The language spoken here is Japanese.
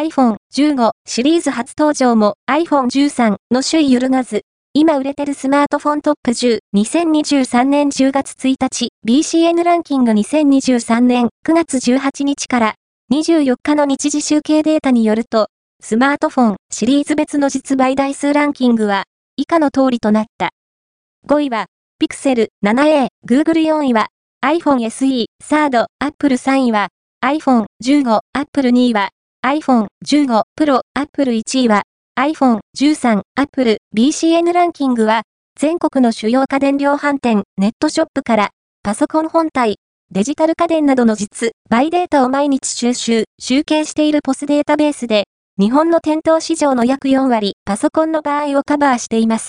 iPhone 15シリーズ初登場も iPhone 13の首位揺るがず、今売れてるスマートフォントップ10、2023年10月1日、BCN ランキング2023年9月18日から24日の日時集計データによると、スマートフォンシリーズ別の実売台数ランキングは以下の通りとなった。5位は、Pixel 7a、Google 4位は iPhone SE、サード、Apple 3位は iPhone 15、Apple 2位は iPhone 15 Pro、Apple 1位は iPhone 13、Apple BCN ランキングは全国の主要家電量販店、ネットショップからパソコン本体、デジタル家電などの実、バイデータを毎日収集、集計しているポスデータベースで、日本の店頭市場の約4割、パソコンの場合をカバーしています。